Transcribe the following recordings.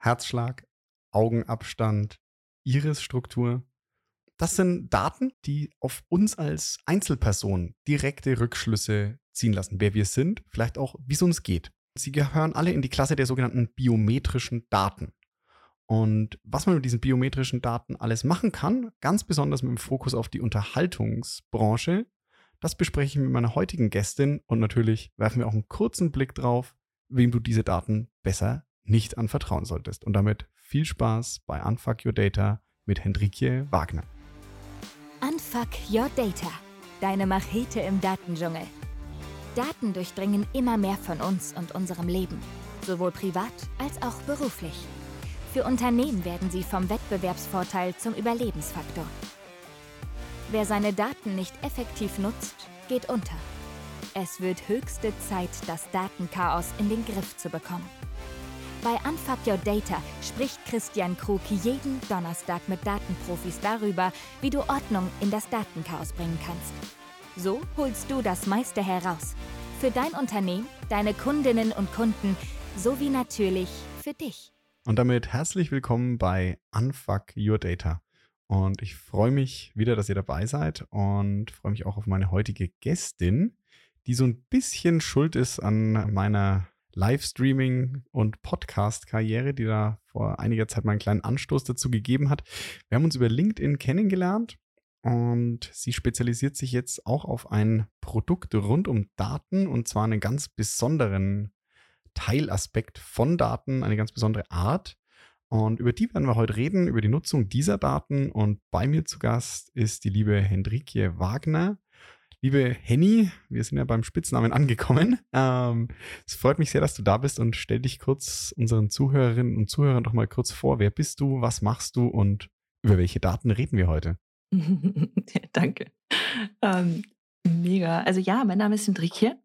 Herzschlag, Augenabstand, Irisstruktur. Das sind Daten, die auf uns als Einzelperson direkte Rückschlüsse ziehen lassen, wer wir sind, vielleicht auch, wie es uns geht. Sie gehören alle in die Klasse der sogenannten biometrischen Daten. Und was man mit diesen biometrischen Daten alles machen kann, ganz besonders mit dem Fokus auf die Unterhaltungsbranche, das bespreche ich mit meiner heutigen Gästin und natürlich werfen wir auch einen kurzen Blick drauf, wem du diese Daten besser nicht anvertrauen solltest. Und damit viel Spaß bei Unfuck Your Data mit Hendrikje Wagner. Unfuck Your Data, deine Machete im Datendschungel. Daten durchdringen immer mehr von uns und unserem Leben, sowohl privat als auch beruflich. Für Unternehmen werden sie vom Wettbewerbsvorteil zum Überlebensfaktor. Wer seine Daten nicht effektiv nutzt, geht unter. Es wird höchste Zeit, das Datenchaos in den Griff zu bekommen. Bei Unfuck Your Data spricht Christian Krug jeden Donnerstag mit Datenprofis darüber, wie du Ordnung in das Datenchaos bringen kannst. So holst du das meiste heraus. Für dein Unternehmen, deine Kundinnen und Kunden sowie natürlich für dich. Und damit herzlich willkommen bei Unfuck Your Data. Und ich freue mich wieder, dass ihr dabei seid und freue mich auch auf meine heutige Gästin, die so ein bisschen schuld ist an meiner Livestreaming- und Podcast-Karriere, die da vor einiger Zeit mal einen kleinen Anstoß dazu gegeben hat. Wir haben uns über LinkedIn kennengelernt und sie spezialisiert sich jetzt auch auf ein Produkt rund um Daten und zwar einen ganz besonderen Teilaspekt von Daten, eine ganz besondere Art. Und über die werden wir heute reden, über die Nutzung dieser Daten. Und bei mir zu Gast ist die liebe Hendrikje Wagner. Liebe Henny, wir sind ja beim Spitznamen angekommen. Ähm, es freut mich sehr, dass du da bist und stell dich kurz unseren Zuhörerinnen und Zuhörern doch mal kurz vor. Wer bist du? Was machst du? Und über welche Daten reden wir heute? Danke. Ähm, mega. Also ja, mein Name ist Hendrikje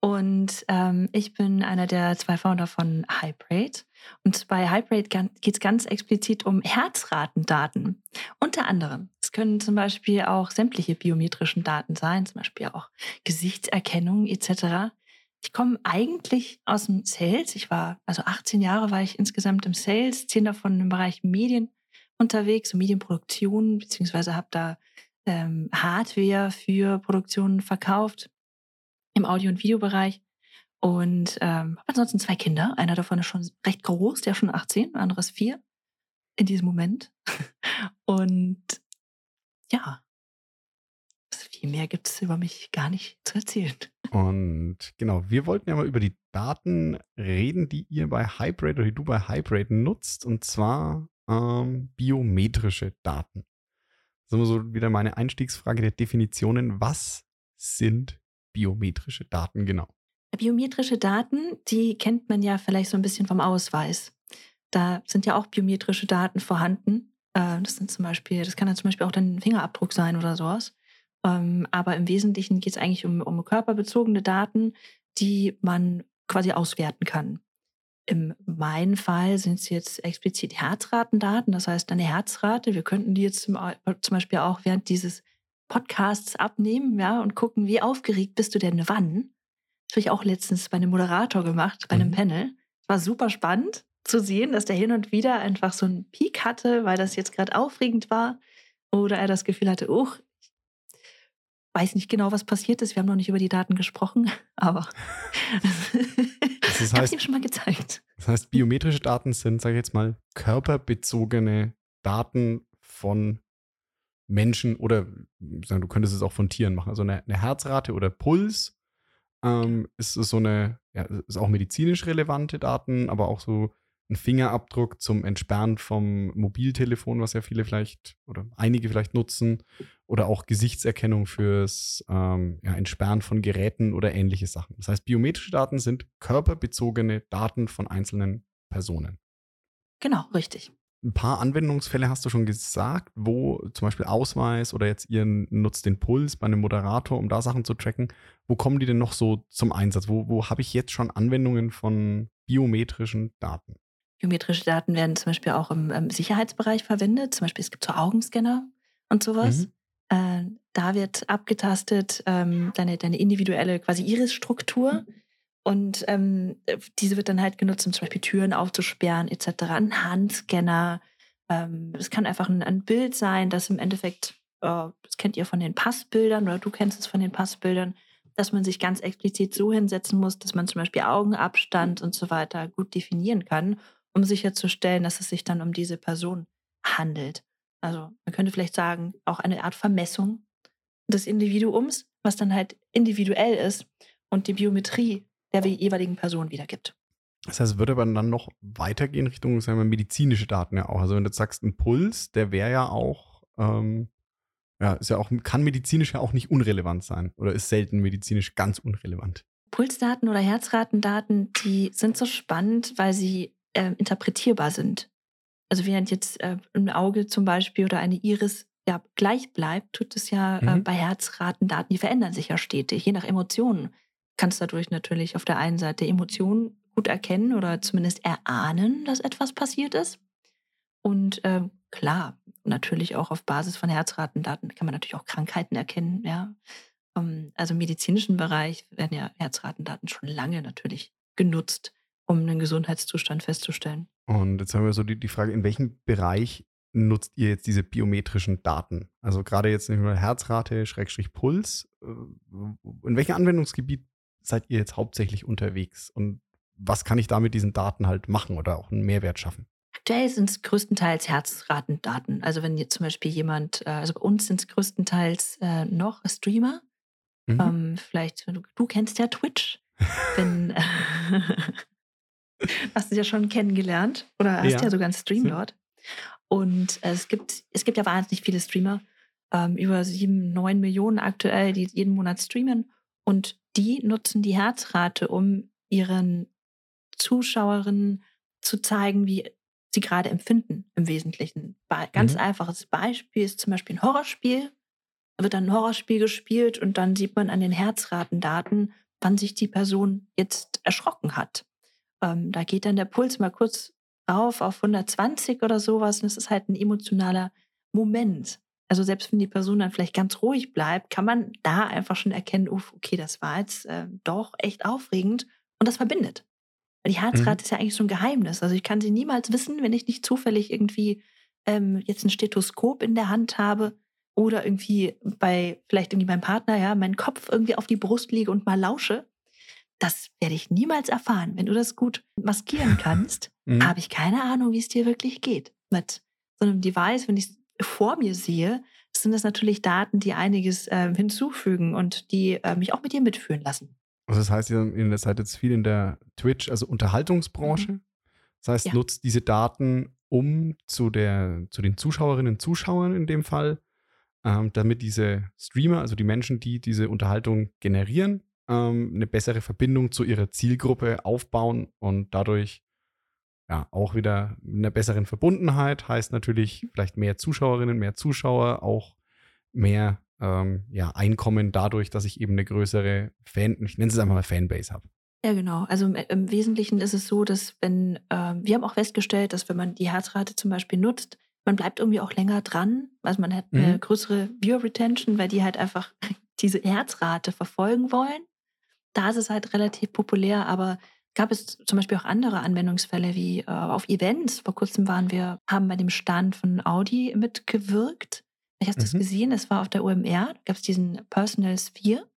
und ähm, ich bin einer der zwei Founder von Hybrate. Und bei Hybrate geht es ganz explizit um Herzratendaten. Unter anderem. Können zum Beispiel auch sämtliche biometrischen Daten sein, zum Beispiel auch Gesichtserkennung etc. Ich komme eigentlich aus dem Sales. Ich war, also 18 Jahre war ich insgesamt im Sales, 10 davon im Bereich Medien unterwegs, Medienproduktion, beziehungsweise habe da ähm, Hardware für Produktionen verkauft im Audio- und Videobereich. Und ähm, habe ansonsten zwei Kinder. Einer davon ist schon recht groß, der ist schon 18, anderes vier in diesem Moment. Und ja, viel mehr gibt es über mich gar nicht zu erzählen. Und genau, wir wollten ja mal über die Daten reden, die ihr bei Hybrate oder die du bei Hybrate nutzt. Und zwar ähm, biometrische Daten. Das ist immer so wieder meine Einstiegsfrage der Definitionen. Was sind biometrische Daten genau? Biometrische Daten, die kennt man ja vielleicht so ein bisschen vom Ausweis. Da sind ja auch biometrische Daten vorhanden. Äh, das sind zum Beispiel, das kann dann zum Beispiel auch dein Fingerabdruck sein oder sowas. Ähm, aber im Wesentlichen geht es eigentlich um, um körperbezogene Daten, die man quasi auswerten kann. In meinem Fall sind es jetzt explizit Herzratendaten, das heißt deine Herzrate. Wir könnten die jetzt zum, zum Beispiel auch während dieses Podcasts abnehmen, ja, und gucken, wie aufgeregt bist du denn wann. Das habe ich auch letztens bei einem Moderator gemacht, bei einem mhm. Panel. Es war super spannend zu sehen, dass der hin und wieder einfach so einen Peak hatte, weil das jetzt gerade aufregend war. Oder er das Gefühl hatte, oh, ich weiß nicht genau, was passiert ist. Wir haben noch nicht über die Daten gesprochen, aber das heißt, ich habe es ihm schon mal gezeigt. Das heißt, biometrische Daten sind, sage ich jetzt mal, körperbezogene Daten von Menschen oder du könntest es auch von Tieren machen. Also eine, eine Herzrate oder Puls ähm, ist so eine, ja, ist auch medizinisch relevante Daten, aber auch so ein Fingerabdruck zum Entsperren vom Mobiltelefon, was ja viele vielleicht oder einige vielleicht nutzen, oder auch Gesichtserkennung fürs ähm, ja, Entsperren von Geräten oder ähnliche Sachen. Das heißt, biometrische Daten sind körperbezogene Daten von einzelnen Personen. Genau, richtig ein paar Anwendungsfälle hast du schon gesagt, wo zum Beispiel Ausweis oder jetzt ihr nutzt den Puls bei einem Moderator, um da Sachen zu tracken. Wo kommen die denn noch so zum Einsatz? Wo, wo habe ich jetzt schon Anwendungen von biometrischen Daten? Biometrische Daten werden zum Beispiel auch im, im Sicherheitsbereich verwendet. Zum Beispiel es gibt so Augenscanner und sowas. Mhm. Äh, da wird abgetastet ähm, deine, deine individuelle quasi Irisstruktur. Und ähm, diese wird dann halt genutzt, um zum Beispiel Türen aufzusperren, etc. Ein Handscanner. Ähm, es kann einfach ein, ein, Bild sein, das im Endeffekt, äh, das kennt ihr von den Passbildern oder du kennst es von den Passbildern, dass man sich ganz explizit so hinsetzen muss, dass man zum Beispiel Augenabstand und so weiter gut definieren kann, um sicherzustellen, dass es sich dann um diese Person handelt. Also man könnte vielleicht sagen, auch eine Art Vermessung des Individuums, was dann halt individuell ist und die Biometrie der jeweiligen Person wiedergibt. Das heißt, es würde aber dann noch weitergehen Richtung sagen wir, medizinische Daten ja auch. Also wenn du sagst, ein Puls, der wäre ja auch ähm, ja, ist ja auch, kann medizinisch ja auch nicht unrelevant sein oder ist selten medizinisch ganz unrelevant. Pulsdaten oder Herzratendaten, die sind so spannend, weil sie äh, interpretierbar sind. Also während jetzt äh, ein Auge zum Beispiel oder eine Iris ja gleich bleibt, tut es ja äh, mhm. äh, bei Herzratendaten, die verändern sich ja stetig, je nach Emotionen. Kannst dadurch natürlich auf der einen Seite Emotionen gut erkennen oder zumindest erahnen, dass etwas passiert ist. Und äh, klar, natürlich auch auf Basis von Herzratendaten kann man natürlich auch Krankheiten erkennen. Ja. Ähm, also im medizinischen Bereich werden ja Herzratendaten schon lange natürlich genutzt, um einen Gesundheitszustand festzustellen. Und jetzt haben wir so die, die Frage, in welchem Bereich nutzt ihr jetzt diese biometrischen Daten? Also gerade jetzt nicht nur Herzrate, Schrägstrich Puls. Äh, in welchem Anwendungsgebiet seid ihr jetzt hauptsächlich unterwegs? Und was kann ich da mit diesen Daten halt machen oder auch einen Mehrwert schaffen? Aktuell sind es größtenteils Herzratendaten. Also wenn jetzt zum Beispiel jemand, äh, also bei uns sind es größtenteils äh, noch Streamer. Mhm. Ähm, vielleicht, du, du, kennst ja Twitch. wenn, hast du ja schon kennengelernt oder hast ja, ja sogar einen Stream dort. Und es gibt, es gibt ja wahnsinnig viele Streamer, ähm, über sieben, neun Millionen aktuell, die jeden Monat streamen. Und die nutzen die Herzrate, um ihren Zuschauerinnen zu zeigen, wie sie gerade empfinden im Wesentlichen. Ganz mhm. einfaches Beispiel ist zum Beispiel ein Horrorspiel. Da wird dann ein Horrorspiel gespielt und dann sieht man an den Herzratendaten, wann sich die Person jetzt erschrocken hat. Ähm, da geht dann der Puls mal kurz rauf auf 120 oder sowas und es ist halt ein emotionaler Moment. Also selbst wenn die Person dann vielleicht ganz ruhig bleibt, kann man da einfach schon erkennen, okay, das war jetzt äh, doch echt aufregend und das verbindet. Weil die Herzrate mhm. ist ja eigentlich so ein Geheimnis. Also ich kann sie niemals wissen, wenn ich nicht zufällig irgendwie ähm, jetzt ein Stethoskop in der Hand habe oder irgendwie bei vielleicht irgendwie meinem Partner, ja, meinen Kopf irgendwie auf die Brust lege und mal lausche. Das werde ich niemals erfahren. Wenn du das gut maskieren kannst, mhm. habe ich keine Ahnung, wie es dir wirklich geht. Mit so einem Device, wenn ich es vor mir sehe, sind das natürlich Daten, die einiges äh, hinzufügen und die äh, mich auch mit dir mitführen lassen. Also das heißt, ihr seid jetzt viel in der Twitch, also Unterhaltungsbranche. Mhm. Das heißt, ja. nutzt diese Daten, um zu, der, zu den Zuschauerinnen und Zuschauern in dem Fall, ähm, damit diese Streamer, also die Menschen, die diese Unterhaltung generieren, ähm, eine bessere Verbindung zu ihrer Zielgruppe aufbauen und dadurch ja auch wieder eine besseren Verbundenheit, heißt natürlich vielleicht mehr Zuschauerinnen, mehr Zuschauer, auch mehr ähm, ja, Einkommen dadurch, dass ich eben eine größere Fan, ich nenne es einfach mal Fanbase habe. Ja, genau. Also im, im, Wesentlichen ist es so, dass wenn, äh, wir haben auch festgestellt, dass wenn man die Herzrate zum Beispiel nutzt, man bleibt irgendwie auch länger dran. Also man hat eine mhm. größere Viewer Retention, weil die halt einfach diese Herzrate verfolgen wollen. Da ist es halt relativ populär, aber gab es zum Beispiel auch andere Anwendungsfälle wie äh, auf Events. Vor kurzem waren wir, haben bei dem Stand von Audi mitgewirkt Hast du es mhm. gesehen? Es war auf der OMR, da gab es diesen Personal Sphere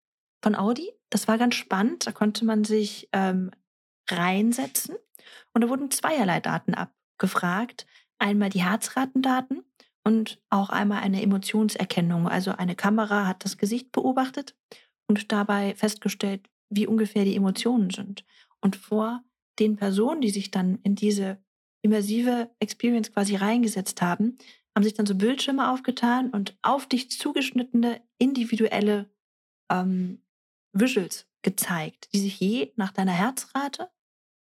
von Audi. Das war ganz spannend. Da konnte man sich ähm, reinsetzen und da wurden zweierlei Daten abgefragt. Einmal die Herzratendaten und auch einmal eine Emotionserkennung. Also eine Kamera hat das Gesicht beobachtet und dabei festgestellt, wie ungefähr die Emotionen sind. Und vor den Personen, die sich dann in diese immersive Experience quasi reingesetzt haben, haben sich dann so Bildschirme aufgetan und auf dich zugeschnittene individuelle ähm, Visuals gezeigt, die sich je nach deiner Herzrate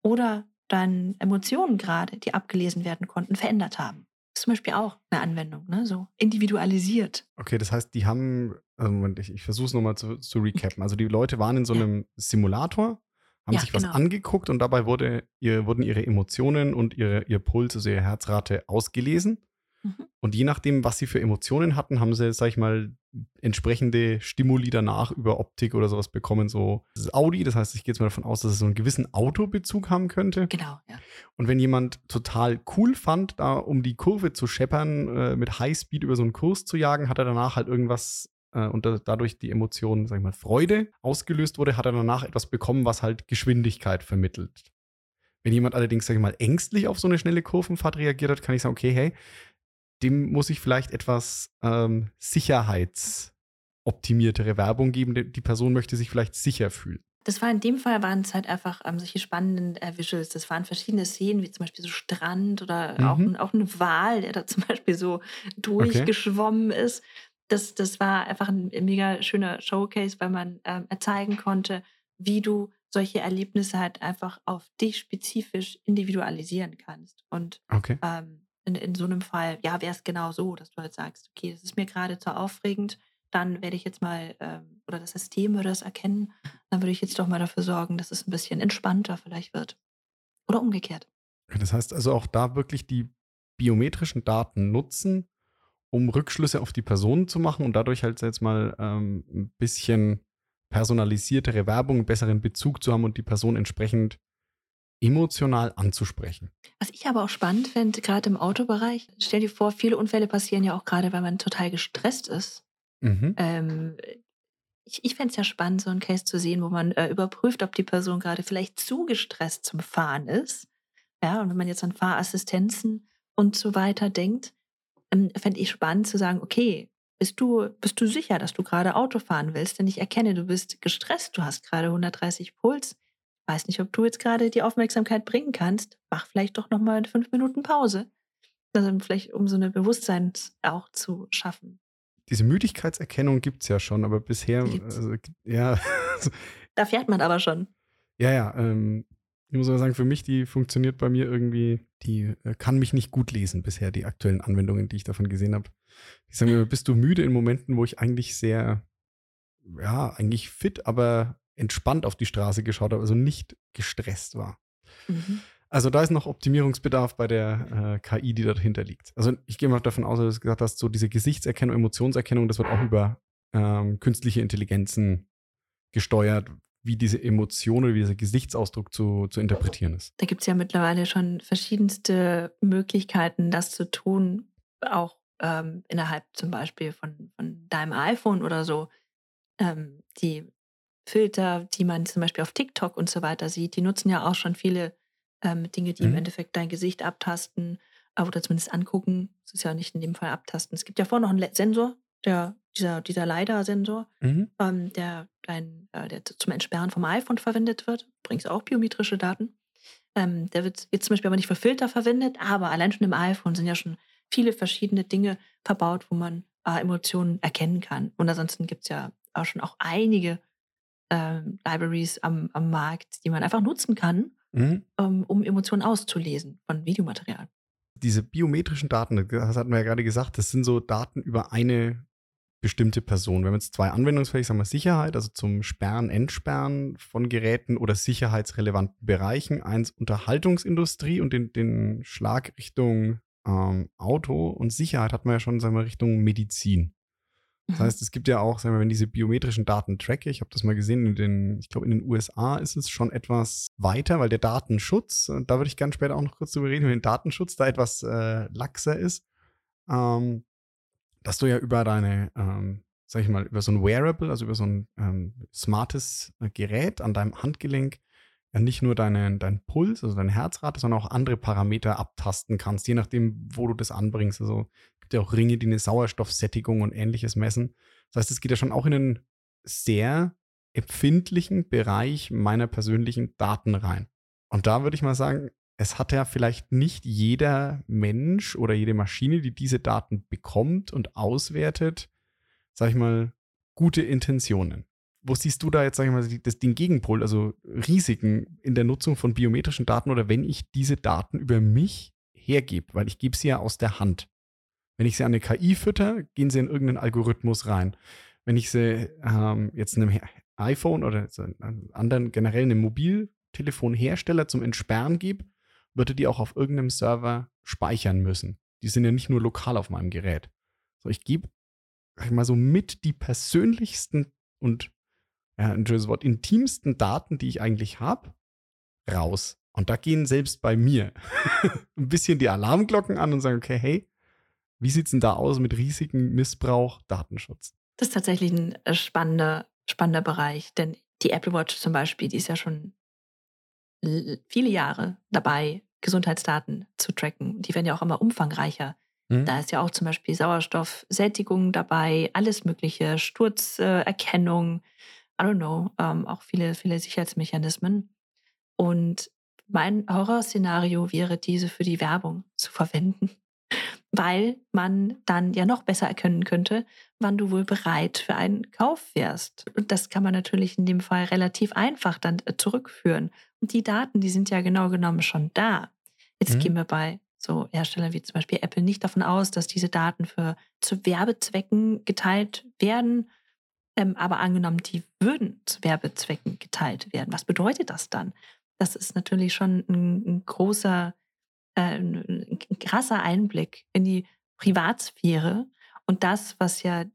oder deinen Emotionen gerade, die abgelesen werden konnten, verändert haben. Ist zum Beispiel auch eine Anwendung, ne? so individualisiert. Okay, das heißt, die haben, also ich, ich versuche es nochmal zu, zu recappen. Also die Leute waren in so einem. Simulator, haben ja, sich was genau. angeguckt und dabei wurde, ihr, wurden ihre Emotionen und ihre, ihr Puls, also ihre Herzrate ausgelesen. Mhm. Und je nachdem, was sie für Emotionen hatten, haben sie, sag ich mal, entsprechende Stimuli danach über Optik oder sowas bekommen. So das ist Audi, das heißt, ich gehe jetzt mal davon aus, dass es so einen gewissen Autobezug haben könnte. Genau, ja. Und wenn jemand total cool fand, da um die Kurve zu scheppern, äh, mit Highspeed über so einen Kurs zu jagen, hat er danach halt irgendwas äh, und da, dadurch die Emotion, sag ich mal, Freude ausgelöst wurde, hat er danach etwas bekommen, was halt Geschwindigkeit vermittelt. Wenn jemand allerdings, sag ich mal, ängstlich auf so eine schnelle Kurvenfahrt reagiert hat, kann ich sagen, okay, hey, dem muss ich vielleicht etwas ähm, sicherheitsoptimiertere Werbung geben. Die Person möchte sich vielleicht sicher fühlen. Das war in dem Fall, waren es halt einfach ähm, solche spannenden äh, Visuals. Das waren verschiedene Szenen, wie zum Beispiel so Strand oder mhm. auch, auch eine Wal, der da zum Beispiel so durchgeschwommen okay. ist. Das, das war einfach ein mega schöner Showcase, weil man ähm, zeigen konnte, wie du solche Erlebnisse halt einfach auf dich spezifisch individualisieren kannst. Und okay. ähm, in, in so einem Fall, ja, wäre es genau so, dass du halt sagst, okay, das ist mir gerade zu aufregend, dann werde ich jetzt mal, ähm, oder das System würde das erkennen, dann würde ich jetzt doch mal dafür sorgen, dass es ein bisschen entspannter vielleicht wird. Oder umgekehrt. Das heißt also auch da wirklich die biometrischen Daten nutzen, um Rückschlüsse auf die Person zu machen und dadurch halt jetzt mal ähm, ein bisschen personalisiertere Werbung, besseren Bezug zu haben und die Person entsprechend emotional anzusprechen. Was ich aber auch spannend finde, gerade im Autobereich, stell dir vor, viele Unfälle passieren ja auch gerade, weil man total gestresst ist. Mhm. Ähm, ich ich fände es ja spannend, so einen Case zu sehen, wo man äh, überprüft, ob die Person gerade vielleicht zu gestresst zum Fahren ist. Ja, und wenn man jetzt an Fahrassistenzen und so weiter denkt, ähm, fände ich spannend zu sagen, okay, bist du, bist du sicher, dass du gerade Auto fahren willst? Denn ich erkenne, du bist gestresst, du hast gerade 130 Puls weiß nicht, ob du jetzt gerade die Aufmerksamkeit bringen kannst. Mach vielleicht doch nochmal fünf Minuten Pause. Also vielleicht, um so eine Bewusstsein auch zu schaffen. Diese Müdigkeitserkennung gibt es ja schon, aber bisher, also, ja. da fährt man aber schon. Ja, ja. Ähm, ich muss aber sagen, für mich, die funktioniert bei mir irgendwie, die äh, kann mich nicht gut lesen bisher, die aktuellen Anwendungen, die ich davon gesehen habe. Ich sage mir, bist du müde in Momenten, wo ich eigentlich sehr, ja, eigentlich fit, aber entspannt auf die Straße geschaut habe, also nicht gestresst war. Mhm. Also da ist noch Optimierungsbedarf bei der äh, KI, die dahinter liegt. Also ich gehe mal davon aus, dass du gesagt hast, so diese Gesichtserkennung, Emotionserkennung, das wird auch über ähm, künstliche Intelligenzen gesteuert, wie diese Emotion oder wie dieser Gesichtsausdruck zu, zu interpretieren ist. Da gibt es ja mittlerweile schon verschiedenste Möglichkeiten, das zu tun, auch ähm, innerhalb zum Beispiel von, von deinem iPhone oder so. Ähm, die Filter, die man zum Beispiel auf TikTok und so weiter sieht, die nutzen ja auch schon viele ähm, Dinge, die mhm. im Endeffekt dein Gesicht abtasten oder zumindest angucken. Das ist ja nicht in dem Fall abtasten. Es gibt ja vorher noch einen Sensor, der, dieser, dieser LiDAR-Sensor, mhm. ähm, der, dein, äh, der zum Entsperren vom iPhone verwendet wird. Übrigens auch biometrische Daten. Ähm, der wird jetzt zum Beispiel aber nicht für Filter verwendet, aber allein schon im iPhone sind ja schon viele verschiedene Dinge verbaut, wo man äh, Emotionen erkennen kann. Und ansonsten gibt es ja auch schon auch einige äh, Libraries am, am Markt, die man einfach nutzen kann, mhm. ähm, um Emotionen auszulesen von Videomaterial. Diese biometrischen Daten, das hatten wir ja gerade gesagt, das sind so Daten über eine bestimmte Person. Wir haben jetzt zwei Anwendungsfälle, sagen wir Sicherheit, also zum Sperren, Entsperren von Geräten oder sicherheitsrelevanten Bereichen. Eins Unterhaltungsindustrie und den, den Schlag Richtung ähm, Auto und Sicherheit hat man ja schon, sagen wir, Richtung Medizin. Das heißt, es gibt ja auch, sagen wir, wenn diese biometrischen Daten tracke, ich habe das mal gesehen, in den, ich glaube, in den USA ist es schon etwas weiter, weil der Datenschutz, und da würde ich ganz später auch noch kurz drüber reden, wenn der Datenschutz da etwas äh, laxer ist, ähm, dass du ja über deine, ähm, sag ich mal, über so ein Wearable, also über so ein ähm, smartes äh, Gerät an deinem Handgelenk, nicht nur deinen dein Puls, also deine Herzrate, sondern auch andere Parameter abtasten kannst, je nachdem, wo du das anbringst. Also gibt ja auch Ringe, die eine Sauerstoffsättigung und ähnliches messen. Das heißt, es geht ja schon auch in einen sehr empfindlichen Bereich meiner persönlichen Daten rein. Und da würde ich mal sagen, es hat ja vielleicht nicht jeder Mensch oder jede Maschine, die diese Daten bekommt und auswertet, sag ich mal, gute Intentionen. Wo siehst du da jetzt, sag ich mal, das, den Gegenpol, also Risiken in der Nutzung von biometrischen Daten oder wenn ich diese Daten über mich hergebe, weil ich gebe sie ja aus der Hand. Wenn ich sie an eine KI fütter, gehen sie in irgendeinen Algorithmus rein. Wenn ich sie ähm, jetzt einem iPhone oder einem anderen generell einem Mobiltelefonhersteller zum Entsperren gebe, würde die auch auf irgendeinem Server speichern müssen. Die sind ja nicht nur lokal auf meinem Gerät. So, ich gebe sag ich mal so, mit die persönlichsten und ja, ein schönes Wort, intimsten Daten, die ich eigentlich habe, raus. Und da gehen selbst bei mir ein bisschen die Alarmglocken an und sagen, okay, hey, wie sieht es denn da aus mit Risiken, Missbrauch, Datenschutz? Das ist tatsächlich ein äh, spannender, spannender Bereich, denn die Apple Watch zum Beispiel, die ist ja schon viele Jahre dabei, Gesundheitsdaten zu tracken. Die werden ja auch immer umfangreicher. Mhm. Da ist ja auch zum Beispiel Sauerstoffsättigung dabei, alles Mögliche, Sturzerkennung, I don't know, ähm, auch viele, viele Sicherheitsmechanismen. Und mein Horrorszenario wäre, diese für die Werbung zu verwenden weil man dann ja noch besser erkennen könnte, wann du wohl bereit für einen Kauf wärst. Und das kann man natürlich in dem Fall relativ einfach dann äh, zurückführen. Und die Daten, die sind ja genau genommen schon da. Jetzt mhm. gehen wir bei so Herstellern wie zum Beispiel Apple nicht davon aus, dass diese Daten für zu Werbezwecken geteilt werden. Ähm, aber angenommen, die würden zu Werbezwecken geteilt werden. Was bedeutet das dann? Das ist natürlich schon ein, ein großer äh, ein krasser Einblick in die Privatsphäre und das, was ja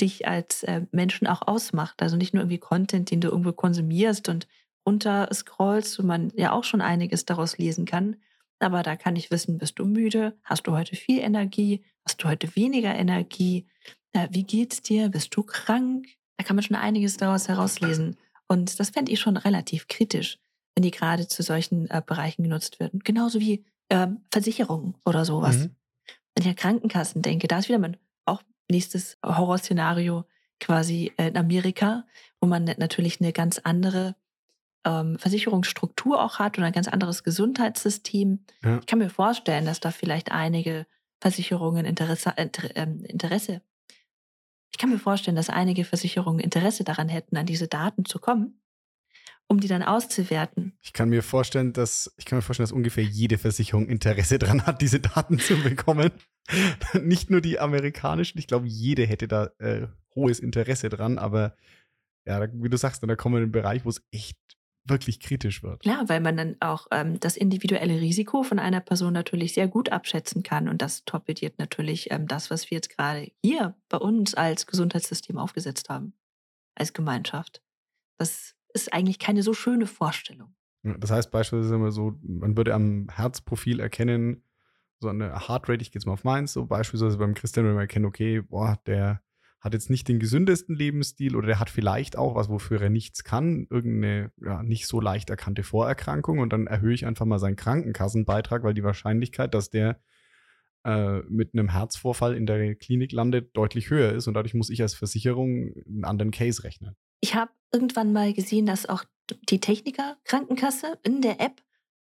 dich als äh, Menschen auch ausmacht. Also nicht nur irgendwie Content, den du irgendwo konsumierst und runter scrollst, wo man ja auch schon einiges daraus lesen kann. Aber da kann ich wissen, bist du müde? Hast du heute viel Energie? Hast du heute weniger Energie? Äh, wie geht's dir? Bist du krank? Da kann man schon einiges daraus herauslesen. Und das fände ich schon relativ kritisch, wenn die gerade zu solchen äh, Bereichen genutzt werden. Genauso wie ähm, Versicherungen oder sowas. Mhm. Wenn ich an Krankenkassen denke, da ist wieder mein auch nächstes Horrorszenario quasi in Amerika, wo man natürlich eine ganz andere ähm, Versicherungsstruktur auch hat und ein ganz anderes Gesundheitssystem. Ja. Ich kann mir vorstellen, dass da vielleicht einige Versicherungen Interesse, Inter, ähm, Interesse, ich kann mir vorstellen, dass einige Versicherungen Interesse daran hätten, an diese Daten zu kommen um die dann auszuwerten. Ich kann mir vorstellen, dass ich kann mir vorstellen, dass ungefähr jede Versicherung Interesse daran hat, diese Daten zu bekommen. Nicht nur die amerikanischen, ich glaube, jede hätte da äh, hohes Interesse dran, aber ja, wie du sagst, da kommen wir in einen Bereich, wo es echt wirklich kritisch wird. Ja, weil man dann auch ähm, das individuelle Risiko von einer Person natürlich sehr gut abschätzen kann und das torpediert natürlich ähm, das, was wir jetzt gerade hier bei uns als Gesundheitssystem aufgesetzt haben, als Gemeinschaft. Das ist eigentlich keine so schöne Vorstellung. Das heißt beispielsweise immer so, man würde am Herzprofil erkennen, so eine Heartrate, ich gehe jetzt mal auf meins, so beispielsweise beim Christian, wenn man erkennt, okay, boah, der hat jetzt nicht den gesündesten Lebensstil oder der hat vielleicht auch was, wofür er nichts kann, irgendeine ja, nicht so leicht erkannte Vorerkrankung und dann erhöhe ich einfach mal seinen Krankenkassenbeitrag, weil die Wahrscheinlichkeit, dass der äh, mit einem Herzvorfall in der Klinik landet, deutlich höher ist und dadurch muss ich als Versicherung einen anderen Case rechnen. Ich habe irgendwann mal gesehen, dass auch die Techniker Krankenkasse in der App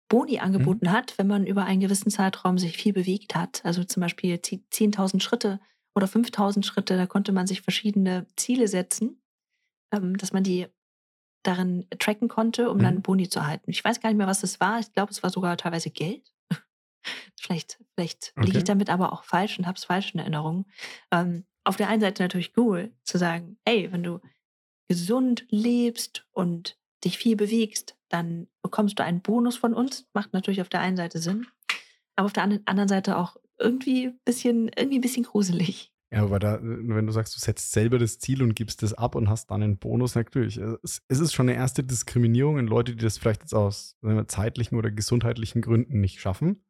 Boni mhm. angeboten mhm. hat, wenn man über einen gewissen Zeitraum sich viel bewegt hat. Also zum Beispiel 10.000 Schritte oder 5.000 Schritte, da konnte man sich verschiedene Ziele setzen, ähm, dass man die darin tracken konnte, um mhm. dann Boni zu erhalten. Ich weiß gar nicht mehr, was das war. Ich glaube, es war sogar teilweise Geld. vielleicht vielleicht okay. liege ich damit aber auch falsch und habe es falsch in Erinnerung. Ähm, auf der einen Seite natürlich cool zu sagen, hey, wenn du gesund lebst und dich viel bewegst, dann bekommst du einen Bonus von uns. Macht natürlich auf der einen Seite Sinn, aber auf der anderen Seite auch irgendwie ein bisschen, irgendwie ein bisschen gruselig. Ja, aber da, wenn du sagst, du setzt selber das Ziel und gibst es ab und hast dann einen Bonus, natürlich. Es, es ist schon eine erste Diskriminierung in Leute, die das vielleicht jetzt aus wir, zeitlichen oder gesundheitlichen Gründen nicht schaffen.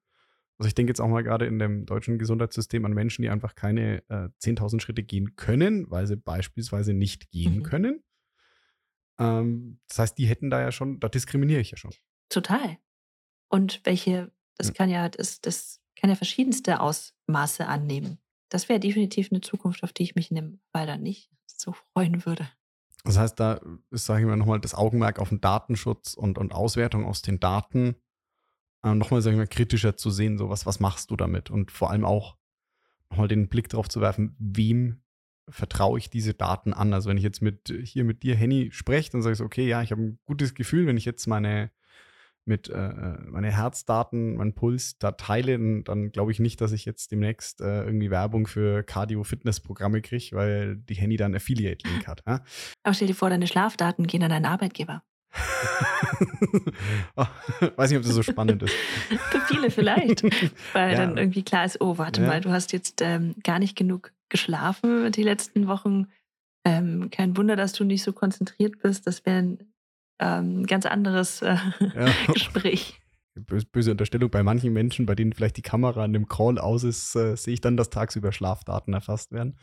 Also ich denke jetzt auch mal gerade in dem deutschen Gesundheitssystem an Menschen, die einfach keine äh, 10.000 Schritte gehen können, weil sie beispielsweise nicht gehen mhm. können. Ähm, das heißt, die hätten da ja schon, da diskriminiere ich ja schon. Total. Und welche, das ja. kann ja, das, das kann ja verschiedenste Ausmaße annehmen. Das wäre definitiv eine Zukunft, auf die ich mich in dem Fall dann nicht so freuen würde. Das heißt, da ist, sage ich mal, nochmal das Augenmerk auf den Datenschutz und, und Auswertung aus den Daten äh, nochmal, sage ich mal, kritischer zu sehen, so was, was machst du damit? Und vor allem auch nochmal den Blick darauf zu werfen, wem vertraue ich diese Daten an? Also wenn ich jetzt mit hier mit dir, Henny, spreche, dann sage ich so, okay, ja, ich habe ein gutes Gefühl, wenn ich jetzt meine mit äh, äh meine Herzdaten, meinen Puls da teile, dann, dann glaube ich nicht, dass ich jetzt demnächst äh, irgendwie Werbung für Cardio-Fitness-Programme kriege, weil die Henny dann Affiliate-Link hat. Ja? Aber stell dir vor, deine Schlafdaten gehen an deinen Arbeitgeber. oh, weiß nicht, ob das so spannend ist. Für viele vielleicht. Weil ja. dann irgendwie klar ist, oh, warte ja. mal, du hast jetzt ähm, gar nicht genug geschlafen die letzten Wochen. Ähm, kein Wunder, dass du nicht so konzentriert bist. Das wäre ein ähm, ganz anderes äh, ja. Gespräch. Böse Unterstellung bei manchen Menschen, bei denen vielleicht die Kamera in dem Call aus ist, äh, sehe ich dann, dass tagsüber Schlafdaten erfasst werden.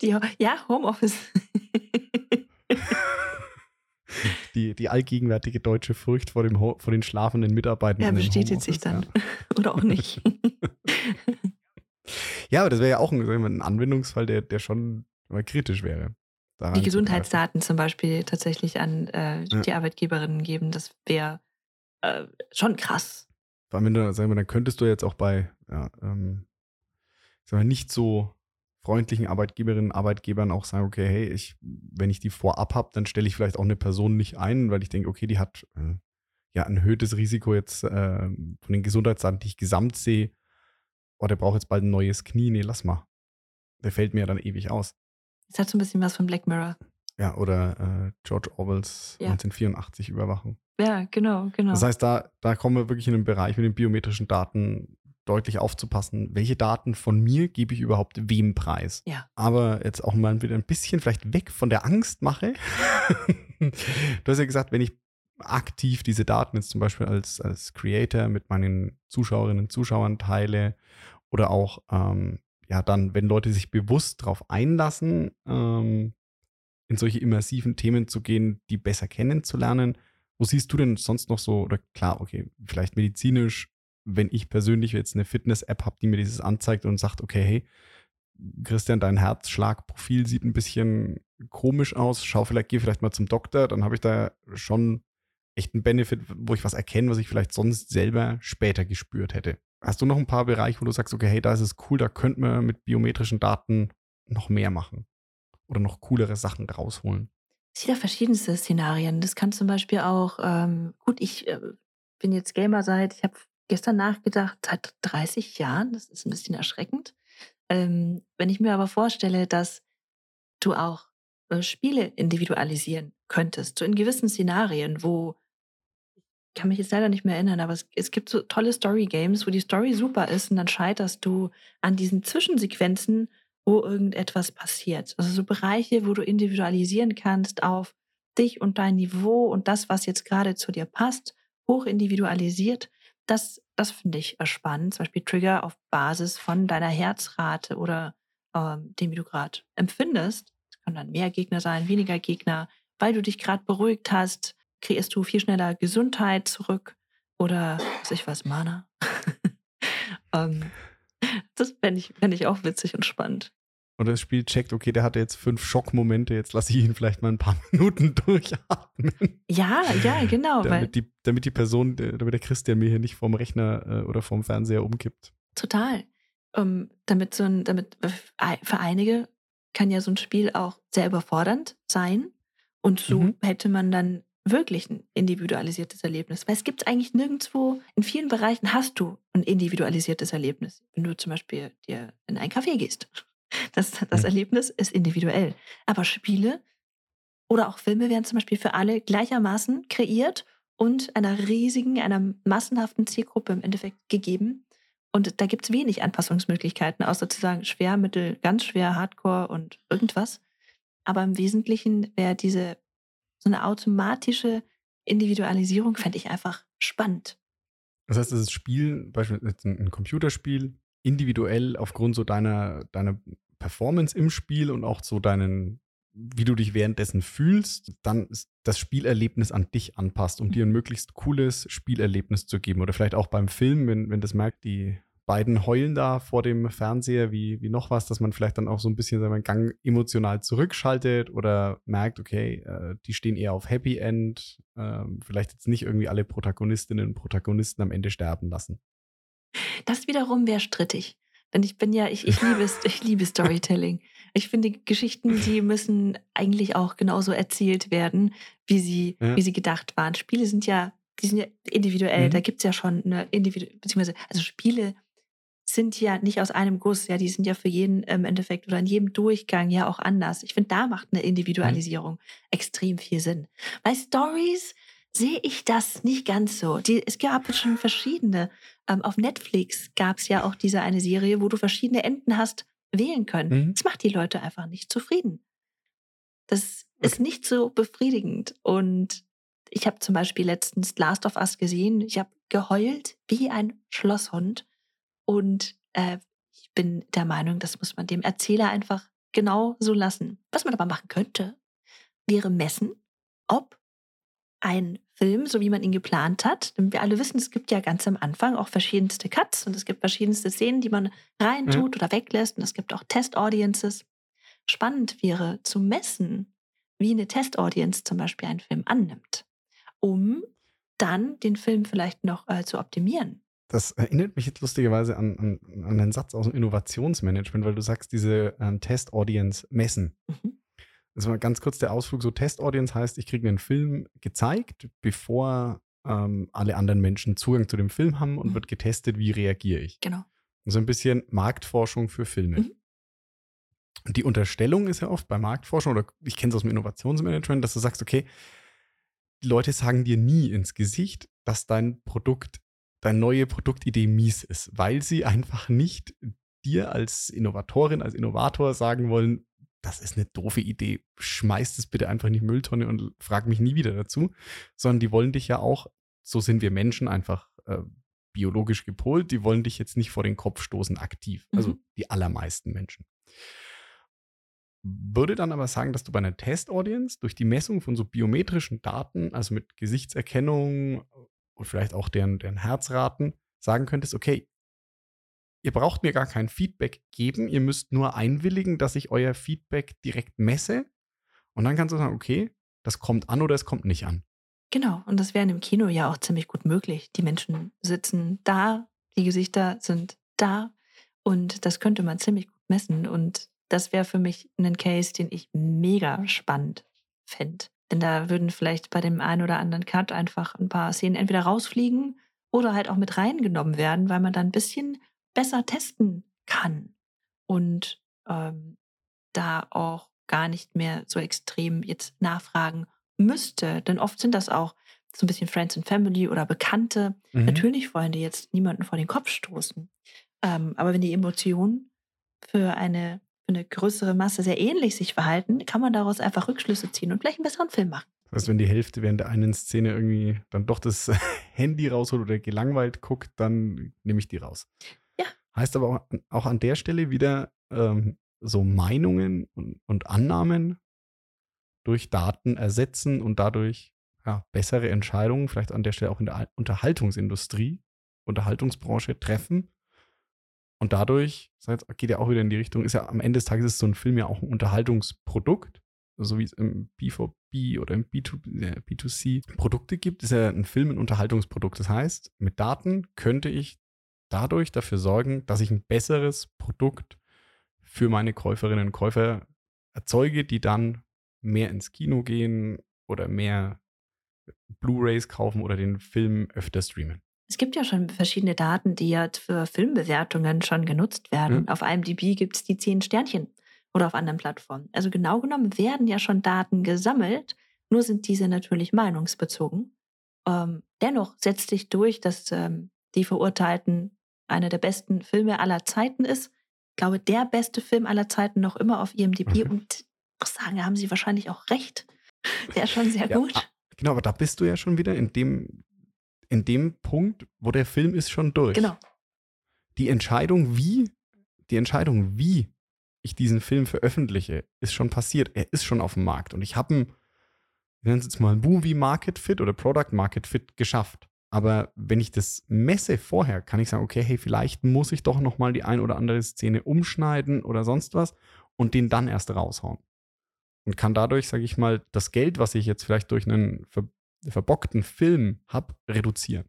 Die, ja, Homeoffice. die, die allgegenwärtige deutsche Furcht vor, dem, vor den schlafenden Mitarbeitern. Ja, bestätigt sich dann. Ja. Oder auch nicht. ja, aber das wäre ja auch ein, ein Anwendungsfall, der, der schon mal kritisch wäre. Die Gesundheitsdaten zum Beispiel tatsächlich an äh, ja. die Arbeitgeberinnen geben, das wäre äh, schon krass. Vor allem, wenn du, sagen wir, dann könntest du jetzt auch bei ja, ähm, sagen wir, nicht so freundlichen Arbeitgeberinnen, Arbeitgebern auch sagen, okay, hey, ich, wenn ich die vorab habe, dann stelle ich vielleicht auch eine Person nicht ein, weil ich denke, okay, die hat äh, ja ein erhöhtes Risiko jetzt äh, von den Gesundheitsdaten, die ich gesamt sehe. Oh, der braucht jetzt bald ein neues Knie. Nee, lass mal. Der fällt mir ja dann ewig aus. Das hat so ein bisschen was von Black Mirror. Ja, oder äh, George Orwells ja. 1984 Überwachung. Ja, genau, genau. Das heißt, da, da kommen wir wirklich in den Bereich mit den biometrischen Daten deutlich aufzupassen, welche Daten von mir gebe ich überhaupt wem preis. Ja. Aber jetzt auch mal wieder ein bisschen vielleicht weg von der Angstmache. du hast ja gesagt, wenn ich aktiv diese Daten jetzt zum Beispiel als, als Creator mit meinen Zuschauerinnen und Zuschauern teile oder auch ähm, ja dann, wenn Leute sich bewusst darauf einlassen, ähm, in solche immersiven Themen zu gehen, die besser kennenzulernen. Wo siehst du denn sonst noch so, oder klar, okay, vielleicht medizinisch, wenn ich persönlich jetzt eine Fitness-App habe, die mir dieses anzeigt und sagt, okay, hey, Christian, dein Herzschlagprofil sieht ein bisschen komisch aus, schau vielleicht, geh vielleicht mal zum Doktor, dann habe ich da schon echt einen Benefit, wo ich was erkenne, was ich vielleicht sonst selber später gespürt hätte. Hast du noch ein paar Bereiche, wo du sagst, okay, hey, da ist es cool, da könnte man mit biometrischen Daten noch mehr machen oder noch coolere Sachen rausholen? Es gibt ja verschiedenste Szenarien. Das kann zum Beispiel auch, ähm, gut, ich äh, bin jetzt Gamer seit, ich habe gestern nachgedacht, seit 30 Jahren, das ist ein bisschen erschreckend. Ähm, wenn ich mir aber vorstelle, dass du auch äh, Spiele individualisieren könntest, so in gewissen Szenarien, wo kann mich jetzt leider nicht mehr erinnern, aber es, es gibt so tolle Story-Games, wo die Story super ist und dann scheiterst du an diesen Zwischensequenzen, wo irgendetwas passiert. Also so Bereiche, wo du individualisieren kannst auf dich und dein Niveau und das, was jetzt gerade zu dir passt, hoch individualisiert. Das, das finde ich spannend. Zum Beispiel Trigger auf Basis von deiner Herzrate oder ähm, dem, wie du gerade empfindest. Es können dann mehr Gegner sein, weniger Gegner. Weil du dich gerade beruhigt hast, kriegst du viel schneller Gesundheit zurück oder was ich was, Mana. ähm, das fände ich, fänd ich auch witzig und spannend. Und das Spiel checkt, okay, der hatte jetzt fünf Schockmomente, jetzt lasse ich ihn vielleicht mal ein paar Minuten durchatmen. Ja, ja, genau. damit, die, damit die Person, damit der Christian mir hier nicht vom Rechner äh, oder vom Fernseher umkippt. Total. Um, damit so ein, damit für einige kann ja so ein Spiel auch sehr überfordernd sein. Und so mhm. hätte man dann wirklich ein individualisiertes Erlebnis. Weil es gibt es eigentlich nirgendwo, in vielen Bereichen hast du ein individualisiertes Erlebnis. Wenn du zum Beispiel dir in ein Café gehst. Das, das mhm. Erlebnis ist individuell. Aber Spiele oder auch Filme werden zum Beispiel für alle gleichermaßen kreiert und einer riesigen, einer massenhaften Zielgruppe im Endeffekt gegeben. Und da gibt es wenig Anpassungsmöglichkeiten, außer zu sagen schwer, mittel, ganz schwer, hardcore und irgendwas. Aber im Wesentlichen wäre diese so eine automatische Individualisierung fände ich einfach spannend. Das heißt, das Spiel, beispielsweise ein Computerspiel, individuell aufgrund so deiner, deiner Performance im Spiel und auch so deinen, wie du dich währenddessen fühlst, dann das Spielerlebnis an dich anpasst, um dir ein möglichst cooles Spielerlebnis zu geben. Oder vielleicht auch beim Film, wenn, wenn das merkt, die beiden heulen da vor dem Fernseher wie, wie noch was, dass man vielleicht dann auch so ein bisschen seinen Gang emotional zurückschaltet oder merkt, okay, äh, die stehen eher auf Happy End, äh, vielleicht jetzt nicht irgendwie alle Protagonistinnen und Protagonisten am Ende sterben lassen. Das wiederum wäre strittig. Denn ich bin ja, ich, ich, liebe, ich liebe Storytelling. Ich finde, Geschichten, die müssen eigentlich auch genauso erzählt werden, wie sie, ja. wie sie gedacht waren. Spiele sind ja, die sind ja individuell. Mhm. Da gibt es ja schon eine individuelle, beziehungsweise, also Spiele sind ja nicht aus einem Guss, ja, die sind ja für jeden im Endeffekt oder in jedem Durchgang ja auch anders. Ich finde, da macht eine Individualisierung mhm. extrem viel Sinn. Bei Stories sehe ich das nicht ganz so. Die, es gab schon verschiedene. Ähm, auf Netflix gab es ja auch diese eine Serie, wo du verschiedene Enden hast, wählen können. Mhm. Das macht die Leute einfach nicht zufrieden. Das ist Okay. nicht so befriedigend. Und ich habe zum Beispiel letztens Last of Us gesehen. Ich habe geheult wie ein Schlosshund. Und äh, ich bin der Meinung, das muss man dem Erzähler einfach genau so lassen. Was man aber machen könnte, wäre messen, ob ein Film, so wie man ihn geplant hat, denn wir alle wissen, es gibt ja ganz am Anfang auch verschiedenste Cuts und es gibt verschiedenste Szenen, die man reintut oder weglässt und es gibt auch Test-Audiences. Spannend wäre zu messen, wie eine Test-Audience zum Beispiel einen Film annimmt, um dann den Film vielleicht noch äh, zu optimieren. Das erinnert mich jetzt lustigerweise an, an, an einen Satz aus dem Innovationsmanagement, weil du sagst, diese ähm, Test-Audience messen. Mhm. Also mal ganz kurz der Ausflug, so Test-Audience heißt, ich kriege einen Film gezeigt, bevor ähm, alle anderen Menschen Zugang zu dem Film haben und Mhm. wird getestet, wie reagiere ich. Genau. So ein bisschen Marktforschung für Filme. Mhm. Und die Unterstellung ist ja oft bei Marktforschung, oder ich kenne es aus dem Innovationsmanagement, dass du sagst, okay, die Leute sagen dir nie ins Gesicht, dass dein Produkt, deine neue Produktidee mies ist, weil sie einfach nicht dir als Innovatorin, als Innovator sagen wollen, das ist eine doofe Idee, schmeiß es bitte einfach in die Mülltonne und frag mich nie wieder dazu, sondern die wollen dich ja auch, so sind wir Menschen einfach äh, biologisch gepolt, die wollen dich jetzt nicht vor den Kopf stoßen aktiv, also Mhm. die allermeisten Menschen. Würde dann aber sagen, dass du bei einer Test-Audience durch die Messung von so biometrischen Daten, also mit Gesichtserkennung und vielleicht auch deren, deren Herzraten, sagen könntest, okay, ihr braucht mir gar kein Feedback geben, ihr müsst nur einwilligen, dass ich euer Feedback direkt messe. Und dann kannst du sagen, okay, das kommt an oder es kommt nicht an. Genau, und das wäre dem Kino ja auch ziemlich gut möglich. Die Menschen sitzen da, die Gesichter sind da und das könnte man ziemlich gut messen. Und das wäre für mich ein Case, den ich mega spannend fände. Denn da würden vielleicht bei dem einen oder anderen Cut einfach ein paar Szenen entweder rausfliegen oder halt auch mit reingenommen werden, weil man dann ein bisschen besser testen kann und ähm, da auch gar nicht mehr so extrem jetzt nachfragen müsste. Denn oft sind das auch so ein bisschen Friends and Family oder Bekannte. Mhm. Natürlich wollen die jetzt niemanden vor den Kopf stoßen. Ähm, aber wenn die Emotionen für eine, für eine größere Masse sehr ähnlich sich verhalten, kann man daraus einfach Rückschlüsse ziehen und vielleicht einen besseren Film machen. Das heißt, wenn die Hälfte während der einen Szene irgendwie dann doch das Handy rausholt oder gelangweilt guckt, dann nehme ich die raus. Ja. Heißt aber auch, auch an der Stelle wieder ähm, so Meinungen und, und Annahmen durch Daten ersetzen und dadurch ja, bessere Entscheidungen, vielleicht an der Stelle auch in der Al- Unterhaltungsindustrie, Unterhaltungsbranche treffen. Und dadurch, geht ja auch wieder in die Richtung, ist ja am Ende des Tages ist so ein Film ja auch ein Unterhaltungsprodukt so wie es im B4B oder im B2, äh, B2C Produkte gibt, ist ja ein Film ein Unterhaltungsprodukt. Das heißt, mit Daten könnte ich dadurch dafür sorgen, dass ich ein besseres Produkt für meine Käuferinnen und Käufer erzeuge, die dann mehr ins Kino gehen oder mehr Blu-rays kaufen oder den Film öfter streamen. Es gibt ja schon verschiedene Daten, die ja für Filmbewertungen schon genutzt werden. Mhm. Auf IMDb gibt es die zehn Sternchen oder auf anderen Plattformen. Also genau genommen werden ja schon Daten gesammelt, nur sind diese natürlich meinungsbezogen. Ähm, dennoch setzt sich durch, dass ähm, die Verurteilten einer der besten Filme aller Zeiten ist. Ich glaube, der beste Film aller Zeiten noch immer auf IMDb. Mhm. Und ich muss sagen, da haben sie wahrscheinlich auch recht. Der ist schon sehr Ja, gut. ah, Genau, aber da bist du ja schon wieder in dem, in dem Punkt, wo der Film ist schon durch. Genau. Die Entscheidung, wie, die Entscheidung, wie ich diesen Film veröffentliche, ist schon passiert. Er ist schon auf dem Markt. Und ich habe einen, wir nennen es jetzt mal Movie Market Fit oder Product Market Fit geschafft. Aber wenn ich das messe vorher, kann ich sagen, okay, hey, vielleicht muss ich doch noch mal die ein oder andere Szene umschneiden oder sonst was und den dann erst raushauen. Und kann dadurch, sage ich mal, das Geld, was ich jetzt vielleicht durch einen verbockten Film habe, reduzieren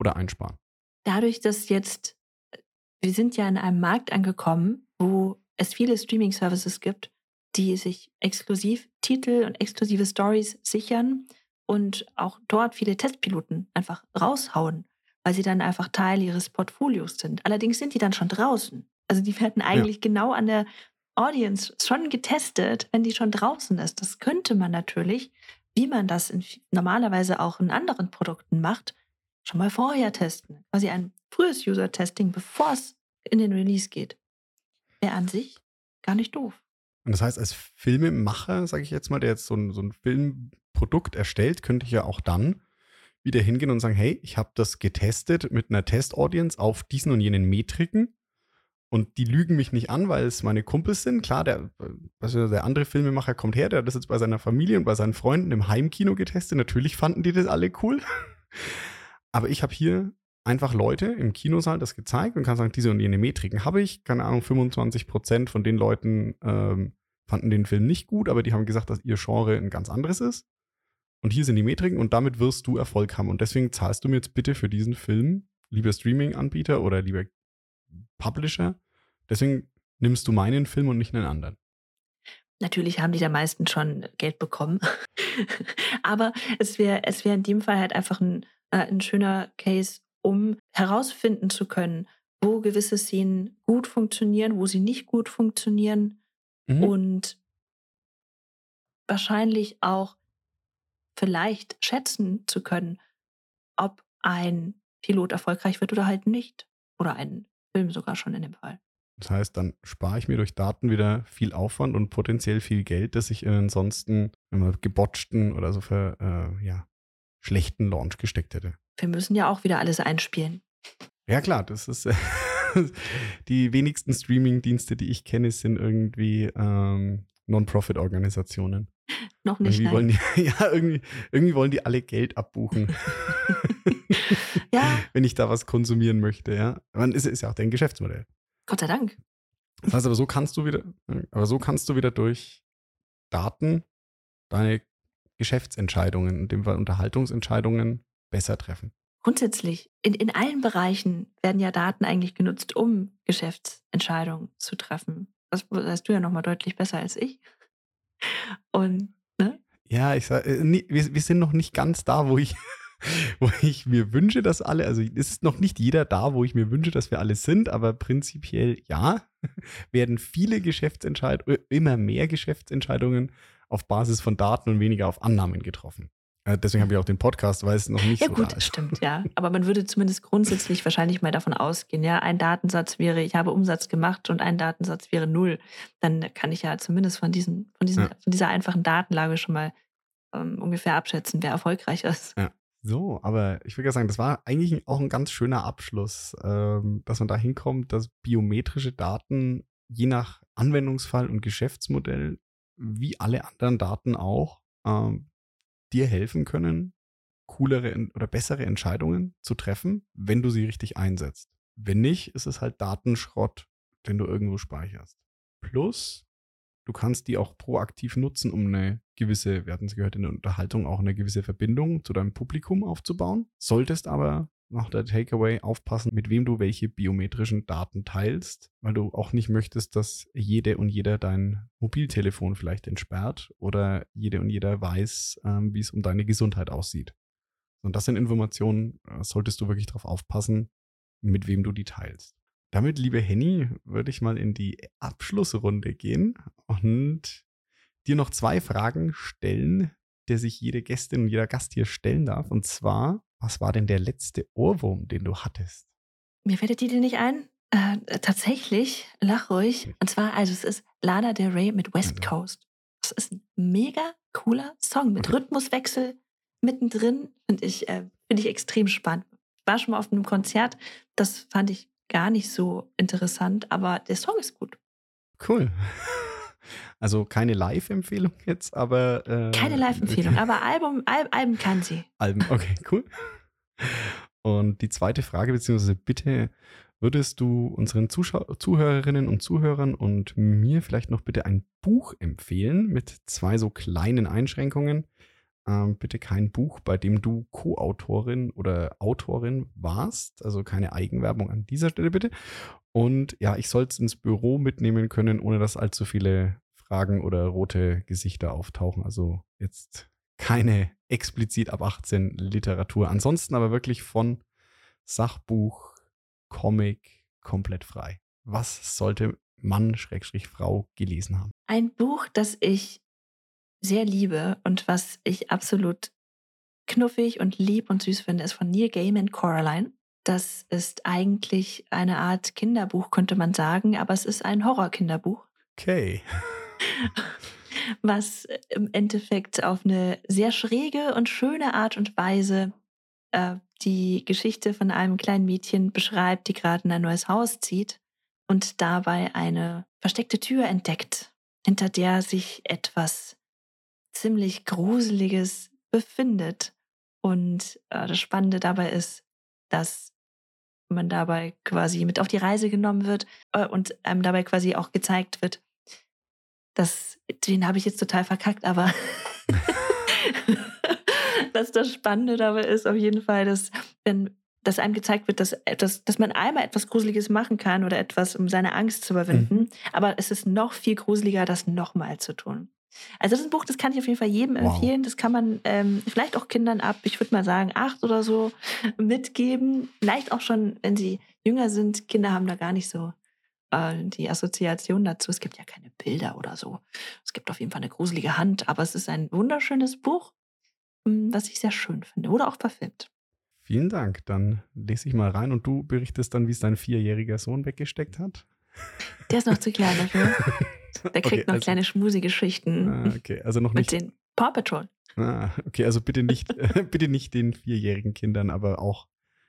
oder einsparen. dadurch, dass jetzt, äh, wir sind ja in einem Markt angekommen, wo es viele Streaming-Services gibt, die sich exklusiv Titel und exklusive Stories sichern und auch dort viele Testpiloten einfach raushauen, weil sie dann einfach Teil ihres Portfolios sind. Allerdings sind die dann schon draußen. Also die werden eigentlich genau an der Audience schon getestet, wenn die schon draußen ist. Das könnte man natürlich, wie man das in, normalerweise auch in anderen Produkten macht, schon mal vorher testen. Quasi ein frühes User-Testing, bevor es in den Release geht. Wäre an sich gar nicht doof. Und das heißt, als Filmemacher, sage ich jetzt mal, der jetzt so ein, so ein Filmprodukt erstellt, könnte ich ja auch dann wieder hingehen und sagen, hey, ich habe das getestet mit einer Testaudience auf diesen und jenen Metriken und die lügen mich nicht an, weil es meine Kumpels sind. Klar, der, also der andere Filmemacher kommt her, der hat das jetzt bei seiner Familie und bei seinen Freunden im Heimkino getestet. Natürlich fanden die das alle cool. Aber ich habe hier einfach Leute im Kinosaal das gezeigt und kann sagen, diese und jene Metriken habe ich. Keine Ahnung, 25 Prozent von den Leuten ähm, fanden den Film nicht gut, aber die haben gesagt, dass ihr Genre ein ganz anderes ist. Und hier sind die Metriken und damit wirst du Erfolg haben. Und deswegen zahlst du mir jetzt bitte für diesen Film, lieber Streaming-Anbieter oder lieber Publisher. Deswegen nimmst du meinen Film und nicht einen anderen. Natürlich haben die da meisten schon Geld bekommen. aber es wäre es wär in dem Fall halt einfach ein, äh, ein schöner Case, um herausfinden zu können, wo gewisse Szenen gut funktionieren, wo sie nicht gut funktionieren mhm. und wahrscheinlich auch vielleicht schätzen zu können, ob ein Pilot erfolgreich wird oder halt nicht. Oder ein Film sogar schon in dem Fall. Das heißt, dann spare ich mir durch Daten wieder viel Aufwand und potenziell viel Geld, das ich ansonsten immer gebotchten oder so für äh, ja, schlechten Launch gesteckt hätte. Wir müssen ja auch wieder alles einspielen. Ja, klar, das ist die wenigsten Streaming-Dienste, die ich kenne, sind irgendwie ähm, Non-Profit-Organisationen. Noch nicht. Irgendwie wollen die, ja, irgendwie, irgendwie wollen die alle Geld abbuchen. ja. Wenn ich da was konsumieren möchte, ja. Man ist, ist ja auch dein Geschäftsmodell. Gott sei Dank. Das heißt aber, so kannst du wieder, aber so kannst du wieder durch Daten deine Geschäftsentscheidungen, in dem Fall Unterhaltungsentscheidungen, besser treffen. Grundsätzlich, in, in allen Bereichen werden ja Daten eigentlich genutzt, um Geschäftsentscheidungen zu treffen. Das weißt du ja nochmal deutlich besser als ich. Und, ne? Ja, ich sag, äh, wir, wir sind noch nicht ganz da, wo ich, wo ich mir wünsche, dass alle, also es ist noch nicht jeder da, wo ich mir wünsche, dass wir alle sind, aber prinzipiell ja, werden viele Geschäftsentscheidungen, äh, immer mehr Geschäftsentscheidungen auf Basis von Daten und weniger auf Annahmen getroffen. Äh, deswegen habe ich auch den Podcast, weil es noch nicht ja, so gut, ist. stimmt, ja. Aber man würde zumindest grundsätzlich wahrscheinlich mal davon ausgehen, ja, ein Datensatz wäre, ich habe Umsatz gemacht und ein Datensatz wäre null. Dann kann ich ja zumindest von, diesen, von, diesen, ja. von dieser einfachen Datenlage schon mal ähm, ungefähr abschätzen, wer erfolgreich ist. Ja. So, aber ich würde ja sagen, das war eigentlich auch ein ganz schöner Abschluss, ähm, dass man da hinkommt, dass biometrische Daten je nach Anwendungsfall und Geschäftsmodell, wie alle anderen Daten auch, ähm, dir helfen können, coolere oder bessere Entscheidungen zu treffen, wenn du sie richtig einsetzt. Wenn nicht, ist es halt Datenschrott, den du irgendwo speicherst. Plus, du kannst die auch proaktiv nutzen, um eine gewisse, wir hatten es gehört in der Unterhaltung, auch eine gewisse Verbindung zu deinem Publikum aufzubauen. Solltest aber noch der Takeaway aufpassen, mit wem du welche biometrischen Daten teilst, weil du auch nicht möchtest, dass jede und jeder dein Mobiltelefon vielleicht entsperrt oder jede und jeder weiß, ähm, wie es um deine Gesundheit aussieht. Und das sind Informationen, äh, solltest du wirklich darauf aufpassen, mit wem du die teilst. Damit, liebe Henny, würde ich mal in die Abschlussrunde gehen und dir noch zwei Fragen stellen, der sich jede Gästin und jeder Gast hier stellen darf. Und zwar, was war denn der letzte Ohrwurm, den du hattest? Mir fällt der Titel nicht ein. Äh, tatsächlich, lach ruhig. Und zwar, also es ist Lana Del Rey mit West Coast. Das ist ein mega cooler Song mit okay. Rhythmuswechsel mittendrin. Finde ich, äh, find ich extrem spannend. War schon mal auf einem Konzert. Das fand ich gar nicht so interessant, aber der Song ist gut. Cool. Also keine Live-Empfehlung jetzt, aber. Äh, keine Live-Empfehlung, aber Album, Al Alben kann sie. Alben, okay, cool. Und die zweite Frage, beziehungsweise bitte, würdest du unseren Zuschau Zuhörerinnen und Zuhörern und mir vielleicht noch bitte ein Buch empfehlen mit zwei so kleinen Einschränkungen? Ähm, bitte kein Buch, bei dem du Co-Autorin oder Autorin warst, also keine Eigenwerbung an dieser Stelle bitte. Und ja, ich soll es ins Büro mitnehmen können, ohne dass allzu viele Fragen oder rote Gesichter auftauchen. Also jetzt keine explizit ab 18 Literatur. Ansonsten aber wirklich von Sachbuch, Comic komplett frei. Was sollte Mann, Schrägstrich, Frau gelesen haben? Ein Buch, das ich sehr liebe und was ich absolut knuffig und lieb und süß finde, ist von Neil Gaiman Coraline. Das ist eigentlich eine Art Kinderbuch, könnte man sagen, aber es ist ein Horror-Kinderbuch. Okay. Was im Endeffekt auf eine sehr schräge und schöne Art und Weise äh, die Geschichte von einem kleinen Mädchen beschreibt, die gerade in ein neues Haus zieht und dabei eine versteckte Tür entdeckt, hinter der sich etwas ziemlich Gruseliges befindet. Und äh, das Spannende dabei ist, dass man dabei quasi mit auf die Reise genommen wird äh, und einem dabei quasi auch gezeigt wird, dass, den habe ich jetzt total verkackt, aber dass das Spannende dabei ist auf jeden Fall, dass wenn dass einem gezeigt wird, dass, etwas, dass man einmal etwas Gruseliges machen kann oder etwas, um seine Angst zu überwinden. Mhm. Aber es ist noch viel gruseliger, das nochmal zu tun. Also das ist ein Buch, das kann ich auf jeden Fall jedem wow. empfehlen. Das kann man ähm, vielleicht auch Kindern ab, ich würde mal sagen, acht oder so mitgeben. Vielleicht auch schon, wenn sie jünger sind. Kinder haben da gar nicht so äh, die Assoziation dazu. Es gibt ja keine Bilder oder so. Es gibt auf jeden Fall eine gruselige Hand, aber es ist ein wunderschönes Buch, hm, was ich sehr schön finde. Oder auch verfilmt. Vielen Dank. Dann lese ich mal rein und du berichtest dann, wie es dein vierjähriger Sohn weggesteckt hat. Der ist noch zu klein dafür. Der kriegt okay, noch also, kleine Schmusi-Geschichten. Ah, okay, also noch nicht. Mit den Paw Patrol. Ah, okay, also bitte nicht, bitte nicht den vierjährigen Kindern, aber auch,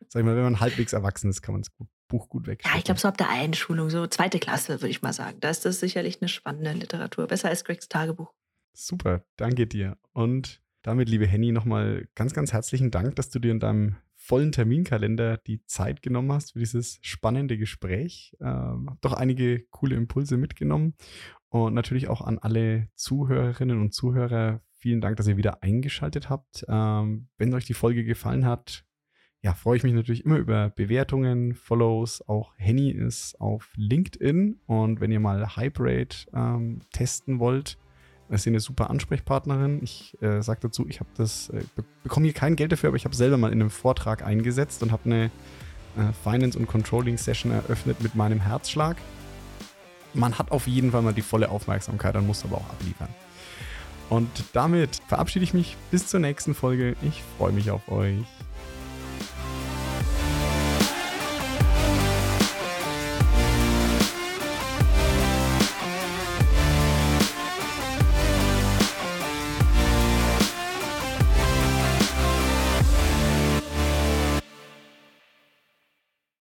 sag ich mal, wenn man halbwegs erwachsen ist, kann man das Buch gut weg. Ja, ich glaube, so ab der Einschulung, so zweite Klasse, würde ich mal sagen. Da ist das sicherlich eine spannende Literatur. Besser als Gregs Tagebuch. Super, danke dir. Und damit, liebe Henny, nochmal ganz, ganz herzlichen Dank, dass du dir in deinem vollen Terminkalender die Zeit genommen hast für dieses spannende Gespräch. Ähm, doch einige coole Impulse mitgenommen. Und natürlich auch an alle Zuhörerinnen und Zuhörer vielen Dank, dass ihr wieder eingeschaltet habt. Ähm, wenn euch die Folge gefallen hat, ja, freue ich mich natürlich immer über Bewertungen, Follows. Auch Henny ist auf LinkedIn. Und wenn ihr mal Hyperate ähm, testen wollt, sie eine super Ansprechpartnerin. Ich äh, sage dazu, ich habe das, äh, bekomme hier kein Geld dafür, aber ich habe selber mal in einem Vortrag eingesetzt und habe eine äh, Finance- und Controlling-Session eröffnet mit meinem Herzschlag. Man hat auf jeden Fall mal die volle Aufmerksamkeit, dann muss aber auch abliefern. Und damit verabschiede ich mich bis zur nächsten Folge. Ich freue mich auf euch.